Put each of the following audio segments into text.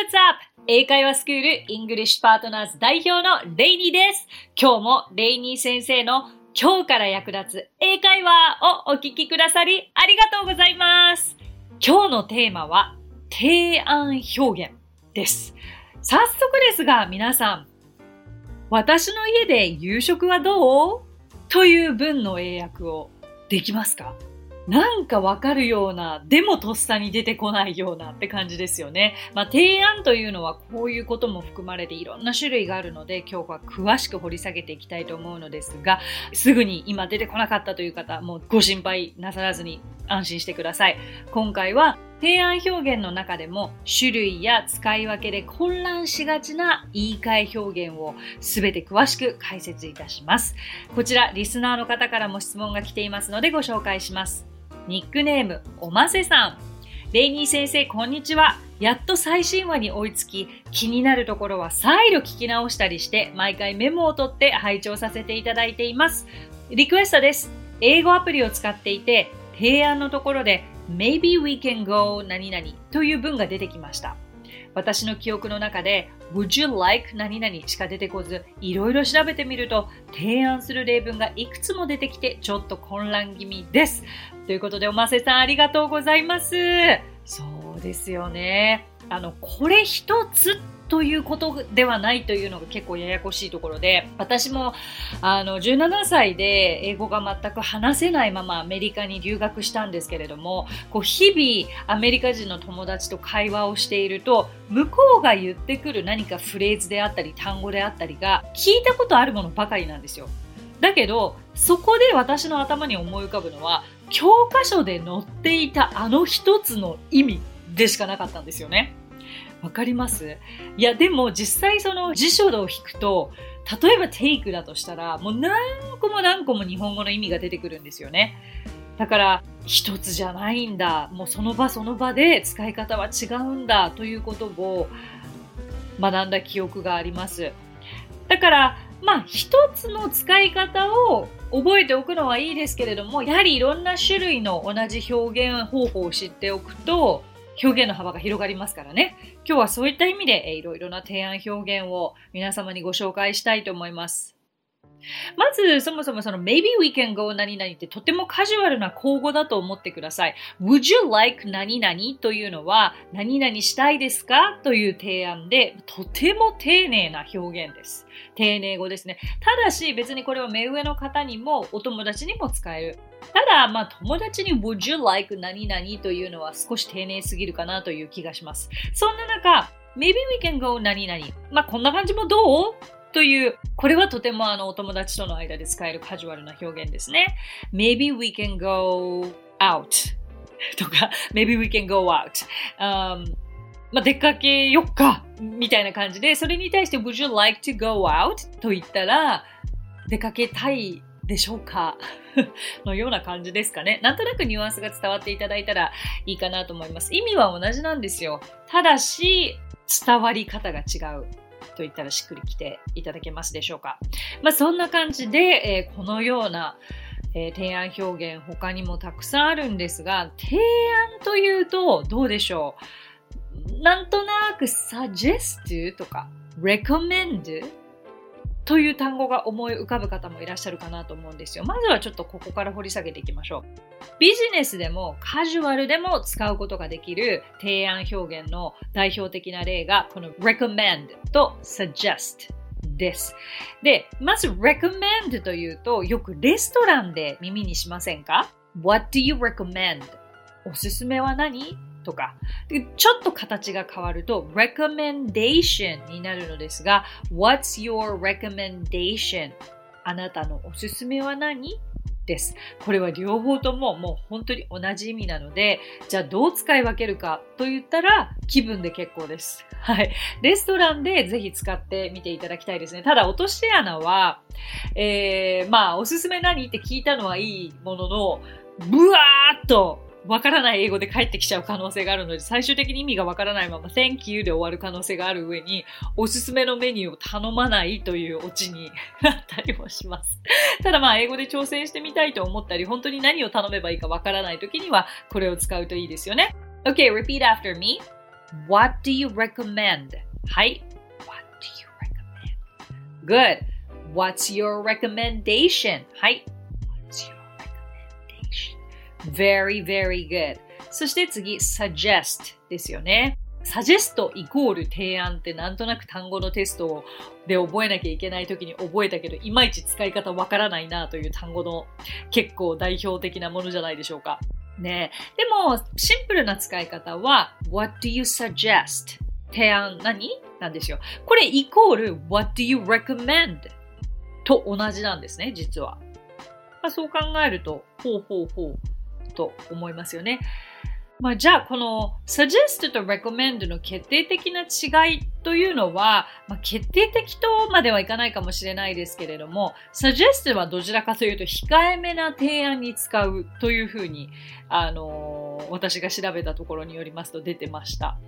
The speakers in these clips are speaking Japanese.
what's up? 英会話スクールイングリッシュパートナーズ代表のレイニーです。今日もレイニー先生の今日から役立つ英会話をお聞きくださりありがとうございます。今日のテーマは提案表現です。早速ですが皆さん、私の家で夕食はどう？という文の英訳をできますか？なんかわかるような、でもとっさに出てこないようなって感じですよね。まあ、提案というのはこういうことも含まれていろんな種類があるので、今日は詳しく掘り下げていきたいと思うのですが、すぐに今出てこなかったという方、もうご心配なさらずに安心してください。今回は提案表現の中でも種類や使い分けで混乱しがちな言い換え表現をすべて詳しく解説いたします。こちらリスナーの方からも質問が来ていますのでご紹介します。ニックネーム、おませさん。レイニー先生、こんにちは。やっと最新話に追いつき、気になるところは再度聞き直したりして、毎回メモを取って拝聴させていただいています。リクエストです。英語アプリを使っていて、提案のところで、Maybe we can go 何々という文が出てきました。私の記憶の中で Would you like 何々しか出てこず、いろいろ調べてみると提案する例文がいくつも出てきてちょっと混乱気味です。ということでおませさんありがとうございます。そうですよね。あの、これ一つということではないというのが結構ややこしいところで、私もあの17歳で英語が全く話せないままアメリカに留学したんですけれども、こう日々アメリカ人の友達と会話をしていると、向こうが言ってくる何かフレーズであったり単語であったりが聞いたことあるものばかりなんですよ。だけど、そこで私の頭に思い浮かぶのは、教科書で載っていたあの一つの意味でしかなかったんですよね。わかります？いや、でも実際その辞書を引くと、例えば take だとしたら、もう何個も何個も日本語の意味が出てくるんですよね。だから、一つじゃないんだ。もうその場その場で使い方は違うんだということを学んだ記憶があります。だから、まあ一つの使い方を覚えておくのはいいですけれども、やはりいろんな種類の同じ表現方法を知っておくと、表現の幅が広がりますからね。今日はそういった意味で、いろいろな提案表現を皆様にご紹介したいと思います。まず、そもそもその maybe we can go 何々ってとてもカジュアルな口語だと思ってください。would you like 何々？というのは何々したいですか？という提案でとても丁寧な表現です。丁寧語ですね。ただし別にこれは目上の方にもお友達にも使える。ただ、まあ、友達に Would you like 何々？というのは少し丁寧すぎるかなという気がします。そんな中、Maybe we can go 何々。まあ、こんな感じもどう？という、これはとてもあのお友達との間で使えるカジュアルな表現ですね。Maybe we can go out とか、Maybe we can go out、um, まあ、出かけよっかみたいな感じで、それに対して Would you like to go out? と言ったら、出かけたいでしょうか？のような感じですかね。なんとなくニュアンスが伝わっていただいたらいいかなと思います。意味は同じなんですよ。ただし、伝わり方が違う。と言ったらしっくりきていただけますでしょうか。まあ、そんな感じで、えー、このような、えー、提案表現他にもたくさんあるんですが、提案というとどうでしょうなんとなく suggest とか recommend という単語が思い浮かぶ方もいらっしゃるかなと思うんですよ。まずはちょっとここから掘り下げていきましょう。ビジネスでもカジュアルでも使うことができる提案表現の代表的な例がこの recommend と suggest です。で、まず recommend というとよくレストランで耳にしませんか ?What do you recommend? おすすめは何？とか、ちょっと形が変わると recommendation になるのですが、What's your recommendation? あなたのおすすめは何？です。これは両方とももう本当に同じ意味なので、じゃあどう使い分けるかと言ったら気分で結構です。はい。レストランでぜひ使ってみていただきたいですね。ただ落とし穴は、えー、まあおすすめ何？って聞いたのはいいものの、ブワーっとわからない英語で返ってきちゃう可能性があるので、最終的に意味がわからないまま Thank you で終わる可能性がある上に、おすすめのメニューを頼まないというオチになったりもします。ただまあ、英語で挑戦してみたいと思ったり、本当に何を頼めばいいかわからない時には、これを使うといいですよね。Okay, repeat after me. What do you recommend? はい。What do you recommend? Good. What's your recommendation? はい。Very, very good. そして次、suggest ですよね。サジェストイコール提案ってなんとなく単語のテストで覚えなきゃいけない時に覚えたけど、いまいち使い方わからないなという単語の結構代表的なものじゃないでしょうか。ねでも、シンプルな使い方は What do you suggest? 提案何？なんですよ。これイコール What do you recommend? と同じなんですね、実は。まあ、そう考えると、ほうほうほうと思いますよね。まあ、じゃあ、この suggest と recommend の決定的な違いというのは、まあ、決定的とまではいかないかもしれないですけれども、suggest はどちらかというと控えめな提案に使うというふうに、あのー、私が調べたところによりますと出てました。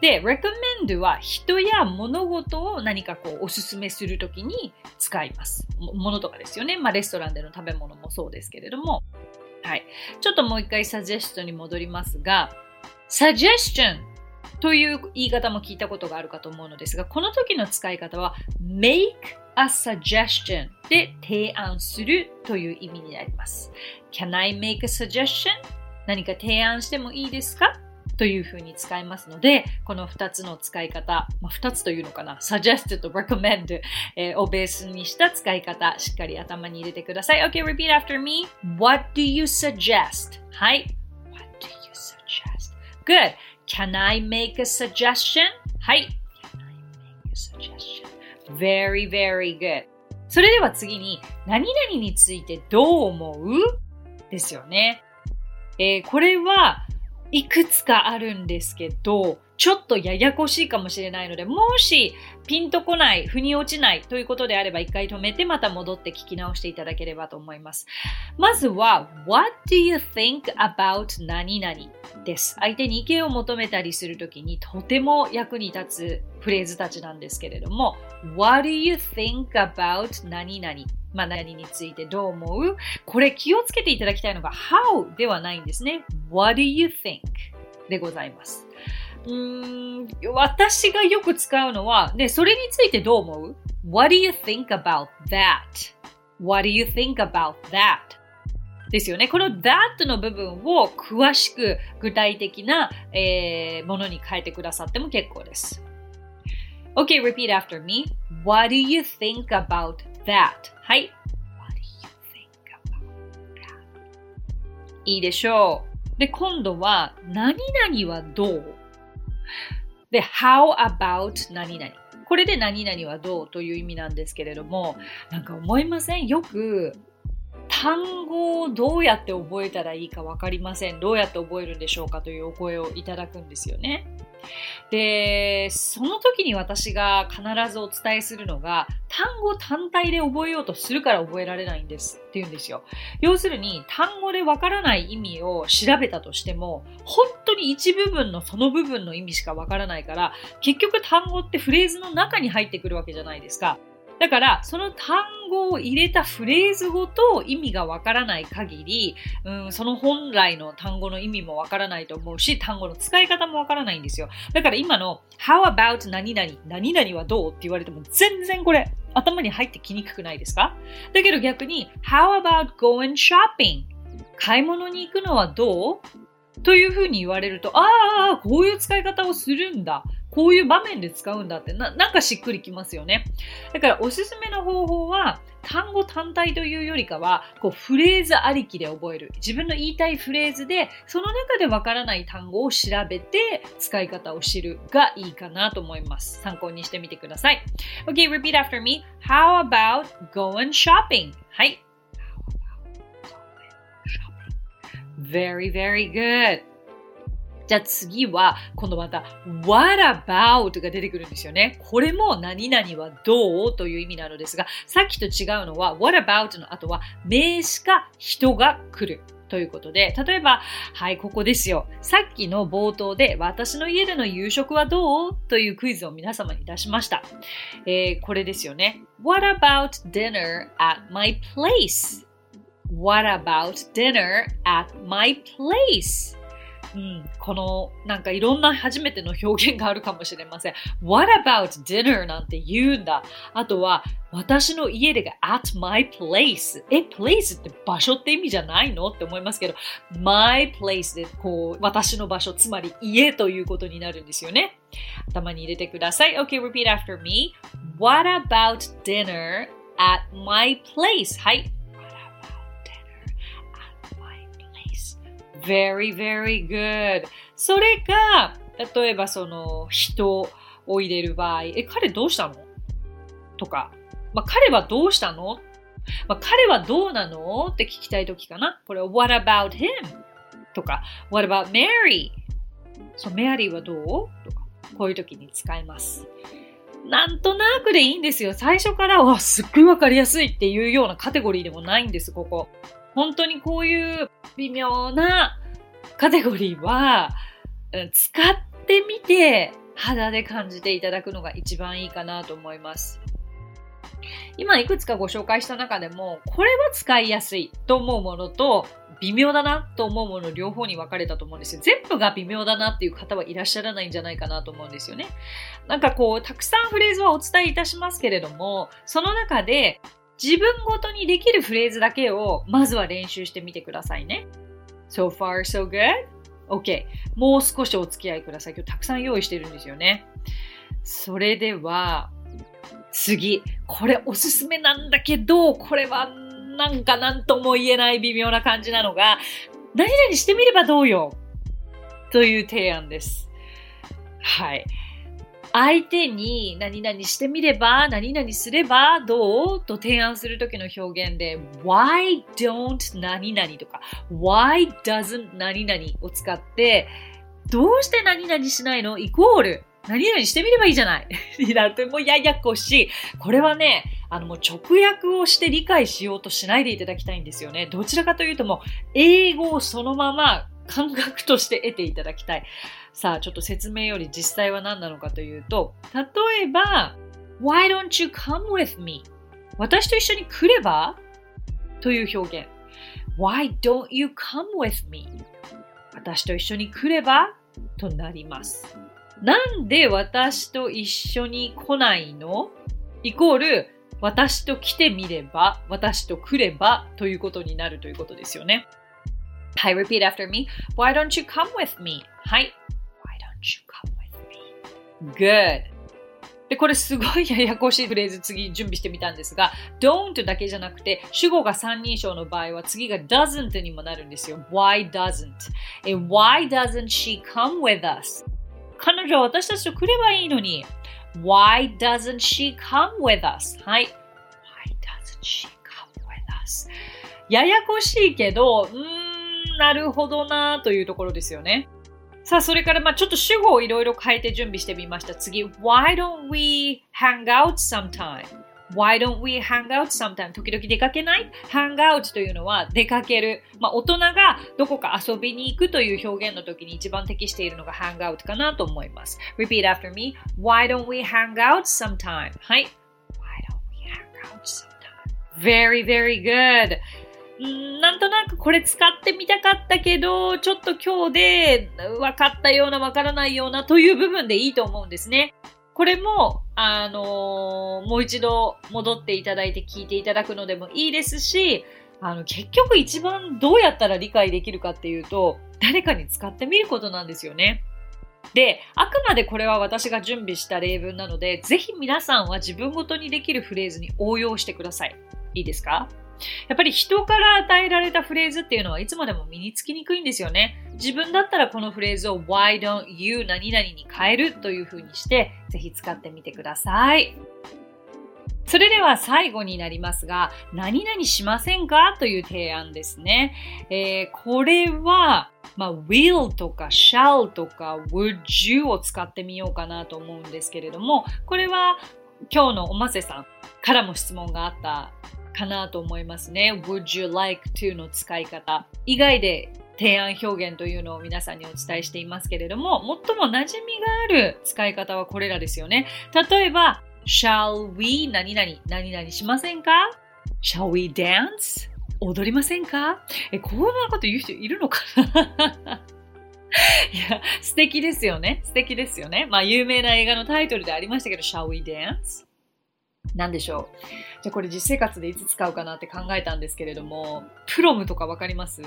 で、recommend は人や物事を何かこうおすすめするときに使います。ものとかですよね。まあ、レストランでの食べ物もそうですけれども。はい。ちょっともう一回サジェストに戻りますが、サジェスチョンという言い方も聞いたことがあるかと思うのですが、この時の使い方は make a suggestion で提案するという意味になります。Can I make a suggestion? 何か提案してもいいですか？というふうに使いますので、この2つの使い方、まあ、2つというのかな、suggest と recommend、えー、をベースにした使い方、しっかり頭に入れてください。Okay, repeat after me. What do you suggest? はい。What do you suggest? Good. Can I make a suggestion? はい。Can I make a suggestion? Very, very good. それでは次に、何々についてどう思うですよね。えー、これは、いくつかあるんですけど、ちょっとややこしいかもしれないので、もしピンとこない、腑に落ちないということであれば一回止めてまた戻って聞き直していただければと思います。まずは、What do you think about 何々です。相手に意見を求めたりするときにとても役に立つフレーズたちなんですけれども、What do you think about 何々？まあ、何についてどう思う？これ気をつけていただきたいのが How ではないんですね。What do you think? でございます。うーん私がよく使うのは、で、それについてどう思う ?What do you think about that?What do you think about that? ですよね。この that の部分を詳しく具体的な、えー、ものに変えてくださっても結構です。Okay, repeat after me. What do you think about that? はい。What do you think about that? いいでしょう。で、今度は、何々はどうで、how about 何々。これで何々はどうという意味なんですけれども、なんか思いません？よく単語をどうやって覚えたらいいか分かりません。どうやって覚えるんでしょうかというお声をいただくんですよね。で、その時に私が必ずお伝えするのが、単語単体で覚えようとするから覚えられないんですって言うんですよ。要するに、単語でわからない意味を調べたとしても、本当に一部分のその部分の意味しかわからないから、結局単語ってフレーズの中に入ってくるわけじゃないですか。だから、その単語を入れたフレーズごと意味がわからない限り、うん、その本来の単語の意味もわからないと思うし、単語の使い方もわからないんですよ。だから今の How about 何々、何々はどうって言われても全然これ頭に入ってきにくくないですか？だけど逆に How about going shopping? 買い物に行くのはどう？というふうに言われると、ああ、こういう使い方をするんだ。こういう場面で使うんだってな、なんかしっくりきますよね。だからおすすめの方法は、単語単体というよりかは、こうフレーズありきで覚える。自分の言いたいフレーズで、その中でわからない単語を調べて、使い方を知るがいいかなと思います。参考にしてみてください。Okay, repeat after me. How about going shopping? はい。How about going shopping? Very, very good. じゃあ次は、今度また、what about が出てくるんですよね。これも何々はどうという意味なのですが、さっきと違うのは、what about の後は名詞か人が来る。ということで、例えば、はい、ここですよ。さっきの冒頭で、私の家での夕食はどうというクイズを皆様に出しました。えー、これですよね。What about dinner at my place? What about dinner at my place? うん、このなんかいろんな初めての表現があるかもしれません。What about dinner? なんて言うんだ。あとは私の家でが at my place。え、place って場所って意味じゃないのって思いますけど、my place でこう私の場所、つまり家ということになるんですよね。頭に入れてください。Okay, repeat after me. What about dinner at my place? はい。Very, very good. それが、例えばその人を入れる場合、え、彼どうしたの？とか、まあ、彼はどうしたのまあ、彼はどうなの？って聞きたいときかな。これ、What about him? とか、What about Mary? そう、メアリーはどう？とか、こういうときに使います。なんとなくでいいんですよ。最初から、わ、すっごいわかりやすいっていうようなカテゴリーでもないんです、ここ。本当にこういう微妙なカテゴリーは、使ってみて肌で感じていただくのが一番いいかなと思います。今いくつかご紹介した中でも、これは使いやすいと思うものと、微妙だなと思うもの両方に分かれたと思うんですよ。全部が微妙だなっていう方はいらっしゃらないんじゃないかなと思うんですよね。なんかこう、たくさんフレーズはお伝えいたしますけれども、その中で自分ごとにできるフレーズだけをまずは練習してみてくださいね。So far, so good? OK。もう少しお付き合いください。今日たくさん用意してるんですよね。それでは、次。これおすすめなんだけど、これはなんか何とも言えない微妙な感じなのが、何々してみればどうよ？という提案です。はい。相手に何々してみれば、何々すればどうと提案するときの表現で why don't 何々とか why doesn't 何々を使ってどうして何々しないの？イコール何々してみればいいじゃない になるともうややこしい。これはね、あのもう直訳をして理解しようとしないでいただきたいんですよね。どちらかというともう英語をそのまま感覚として得ていただきたい。さあ、ちょっと説明より実際は何なのかというと、例えば、Why don't you come with me? 私と一緒に来れば？という表現。Why don't you come with me? 私と一緒に来れば？となります。なんで私と一緒に来ないの？イコール私と来てみれば、私と来れば？ということになるということですよね。はい、repeat after me. Why don't you come with me? はい。Why don't you come with me? Good. で、これすごいややこしいフレーズ次準備してみたんですが、don't だけじゃなくて、主語が三人称の場合は次が doesn't にもなるんですよ。Why doesn't? Why doesn't she come with us? 彼女は私たちと来ればいいのに。Why doesn't she come with us? はい。Why doesn't she come with us? ややこしいけど、うーなるほどなというところですよね。さあ、それから、まあちょっと主語をいろいろ変えて準備してみました。次、Why don't we hang out sometime?Why don't we hang out sometime? 時々出かけない ?hang out というのは出かける。まあ大人がどこか遊びに行くという表現の時に一番適しているのが hang out かなと思います。Repeat after me. Why don't we hang out sometime? はい。Why don't we hang out sometime? Very, very good. なんとなくこれ使ってみたかったけど、ちょっと今日で分かったような分からないようなという部分でいいと思うんですね。これも、あのー、もう一度戻っていただいて聞いていただくのでもいいですし、あの、結局一番どうやったら理解できるかっていうと、誰かに使ってみることなんですよね。で、あくまでこれは私が準備した例文なので、ぜひ皆さんは自分ごとにできるフレーズに応用してください。いいですか？やっぱり人から与えられたフレーズっていうのはいつまでも身につきにくいんですよね。自分だったらこのフレーズを Why don't you 何々に変えるという風にしてぜひ使ってみてください。それでは最後になりますが、何々しませんかという提案ですね。えー、これは、まあ、will とか shall とか would you を使ってみようかなと思うんですけれども、これは今日のおませさんからも質問があったかなと思いますね。Would you like to の使い方以外で提案表現というのを皆さんにお伝えしていますけれども、最も馴染みがある使い方はこれらですよね。例えば、shall we 何々何々しませんか ?shall we dance? 踊りませんか？え、こんなこと言う人いるのかな？いや、素敵ですよね。素敵ですよね。まあ、有名な映画のタイトルでありましたけど、Shall we dance? 何でしょう。じゃあこれ実生活でいつ使うかなって考えたんですけれども、プロムとかわかります？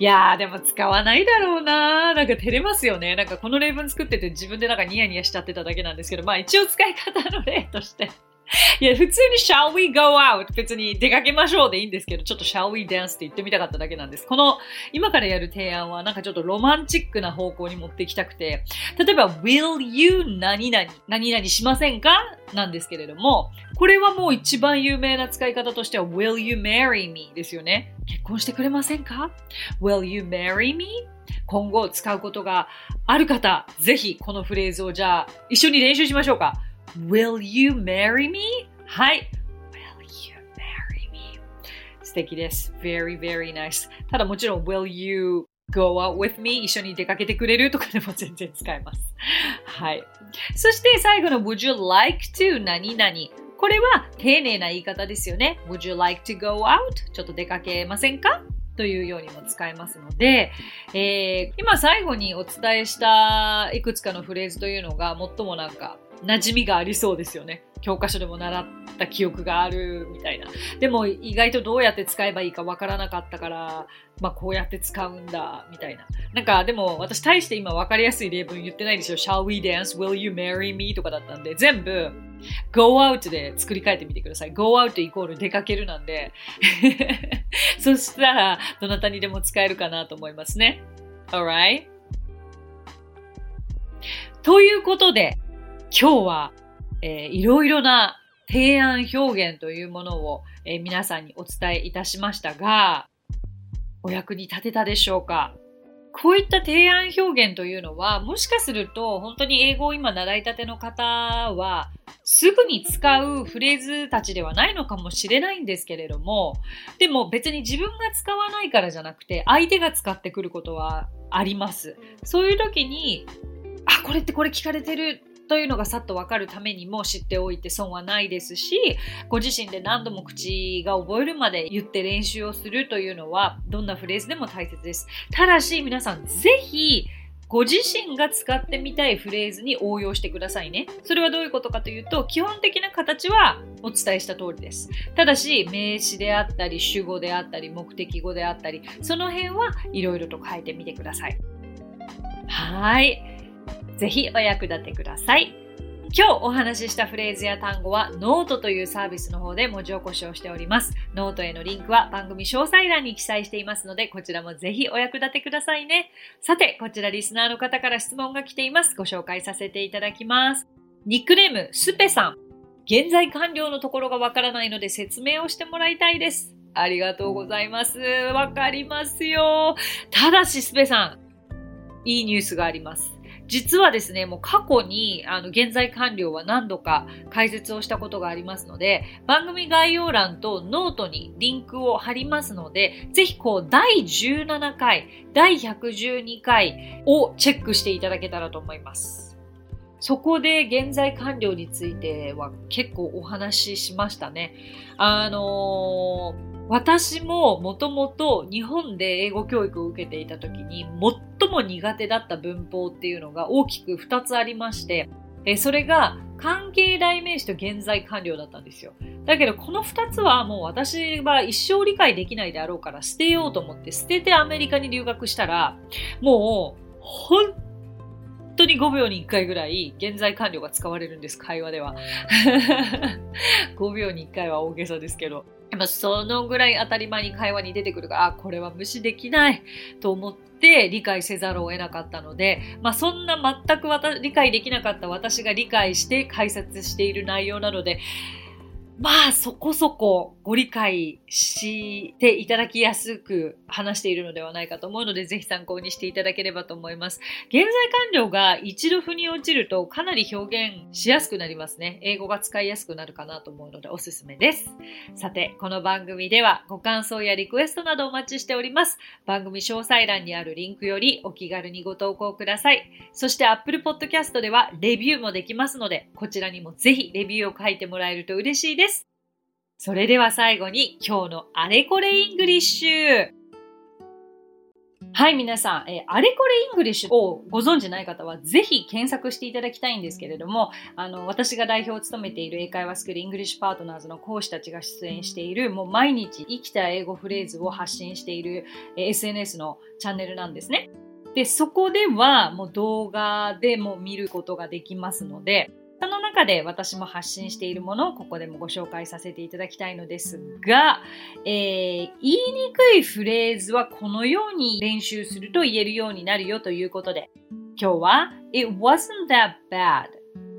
いやー、でも使わないだろうななんか照れますよね。なんかこの例文作ってて自分でなんかニヤニヤしちゃってただけなんですけど、まあ一応使い方の例として いや、普通に shall we go out? 別に出かけましょうでいいんですけど、ちょっと shall we dance って言ってみたかっただけなんです。この今からやる提案はなんかちょっとロマンチックな方向に持っていきたくて、例えば will you 何々何々しませんかなんですけれども、これはもう一番有名な使い方としては will you marry me ですよね。結婚してくれませんか ?will you marry me? 今後使うことがある方、ぜひこのフレーズをじゃあ一緒に練習しましょうか。Will you marry me? はい。Will you marry me? 素敵です。Very, very nice. ただもちろん、Will you go out with me? 一緒に出かけてくれるとかでも全然使えます。はい。そして最後の Would you like to? 何々これは丁寧な言い方ですよね。Would you like to go out? ちょっと出かけませんか？というようにも使えますので、えー、今最後にお伝えしたいくつかのフレーズというのが最もなんか馴染みがありそうですよね。教科書でも習った記憶があるみたいな。でも意外とどうやって使えばいいかわからなかったから、まあこうやって使うんだ、みたいな。なんかでも私大して今わかりやすい例文言ってないですよ。shall we dance? will you marry me? とかだったんで、全部 go out で作り変えてみてください。go out イコール出かけるなんで。そしたらどなたにでも使えるかなと思いますね。alright? ということで、今日は、えー、いろいろな提案表現というものを、えー、皆さんにお伝えいたしましたが、お役に立てたでしょうか？こういった提案表現というのは、もしかすると本当に英語を今習いたての方は、すぐに使うフレーズたちではないのかもしれないんですけれども、でも別に自分が使わないからじゃなくて、相手が使ってくることはあります。そういう時に、あ、これってこれ聞かれてるというのがさっとわかるためにも知っておいて損はないですし、ご自身で何度も口が覚えるまで言って練習をするというのは、どんなフレーズでも大切です。ただし、皆さんぜひ、ご自身が使ってみたいフレーズに応用してくださいね。それはどういうことかというと、基本的な形はお伝えした通りです。ただし、名詞であったり、主語であったり、目的語であったり、その辺はいろいろと変えてみてください。はい。ぜひお役立てください。今日お話ししたフレーズや単語はノートというサービスの方で文字起こしをしております。ノートへのリンクは番組詳細欄に記載していますので、こちらもぜひお役立てくださいね。さて、こちらリスナーの方から質問が来ています。ご紹介させていただきます。ニックネーム、スペさん。現在完了のところがわからないので説明をしてもらいたいです。ありがとうございます。わかりますよ。ただし、スペさん、いいニュースがあります。実はですね、もう過去に、あの、現在完了は何度か解説をしたことがありますので、番組概要欄とノートにリンクを貼りますので、ぜひこう、第17回、第112回をチェックしていただけたらと思います。そこで現在完了については結構お話ししましたね。あのー私ももともと日本で英語教育を受けていた時に最も苦手だった文法っていうのが大きく2つありまして、えそれが関係代名詞と現在完了だったんですよ。だけどこの2つはもう私は一生理解できないであろうから捨てようと思って捨ててアメリカに留学したらもう本当に5秒に1回ぐらい現在完了が使われるんです、会話では。5秒に1回は大げさですけど。やっぱそのぐらい当たり前に会話に出てくるから、あ、これは無視できないと思って理解せざるを得なかったので、まあそんな全く理解できなかった私が理解して解説している内容なので、まあそこそこご理解していただきやすく話しているのではないかと思うので、ぜひ参考にしていただければと思います。現在完了が一度腑に落ちるとかなり表現しやすくなりますね。英語が使いやすくなるかなと思うのでおすすめです。さて、この番組ではご感想やリクエストなどお待ちしております。番組詳細欄にあるリンクよりお気軽にご投稿ください。そして Apple Podcast ではレビューもできますので、こちらにもぜひレビューを書いてもらえると嬉しいです。それでは最後に今日のあれこれイングリッシュ。はい、皆さん、えーあれこれイングリッシュをご存知ない方は、ぜひ検索していただきたいんですけれども、あの、私が代表を務めている英会話スクールイングリッシュパートナーズの講師たちが出演している、もう毎日生きた英語フレーズを発信している、えー SNS のチャンネルなんですね。で、そこではもう動画でも見ることができますので、その中で私も発信しているものをここでもご紹介させていただきたいのですが、えー言いにくいフレーズはこのように練習すると言えるようになるよということで、今日は It wasn't that bad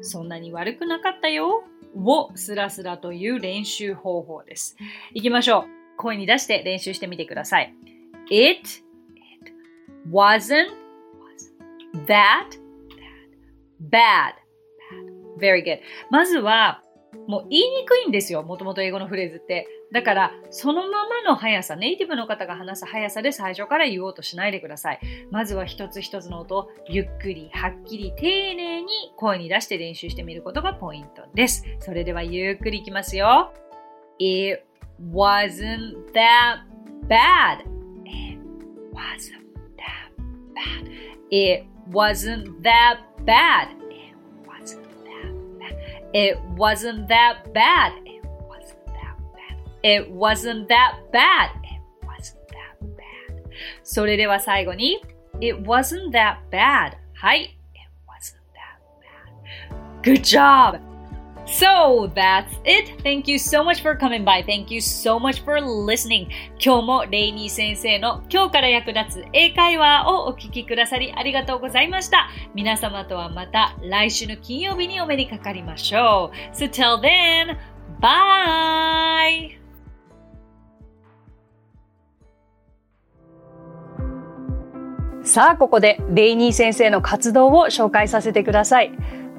そんなに悪くなかったよをスラスラという練習方法です。いきましょう。声に出して練習してみてください。It, it wasn't that bad. Very good. まずは、もう言いにくいんですよ。もともと英語のフレーズって。だから、そのままの速さ、ネイティブの方が話す速さで最初から言おうとしないでください。まずは一つ一つの音をゆっくり、はっきり、丁寧に声に出して練習してみることがポイントです。それではゆっくりいきますよ。It wasn't that bad. It wasn't that bad. It wasn't that bad. It wasn't that bad. It wasn't that bad. It wasn't that bad. It wasn't that bad. それでは最後に It wasn't that bad. はい。It wasn't that bad. Good job! So that's it. Thank you so much for coming by. Thank you so much for listening. 今日もレイニー先生の今日から役立つ英会話をお聞きくださりありがとうございました。皆様とはまた来週の金曜日にお目にかかりましょう。So till then, bye! さあ、ここでレイニー先生の活動を紹介させてください。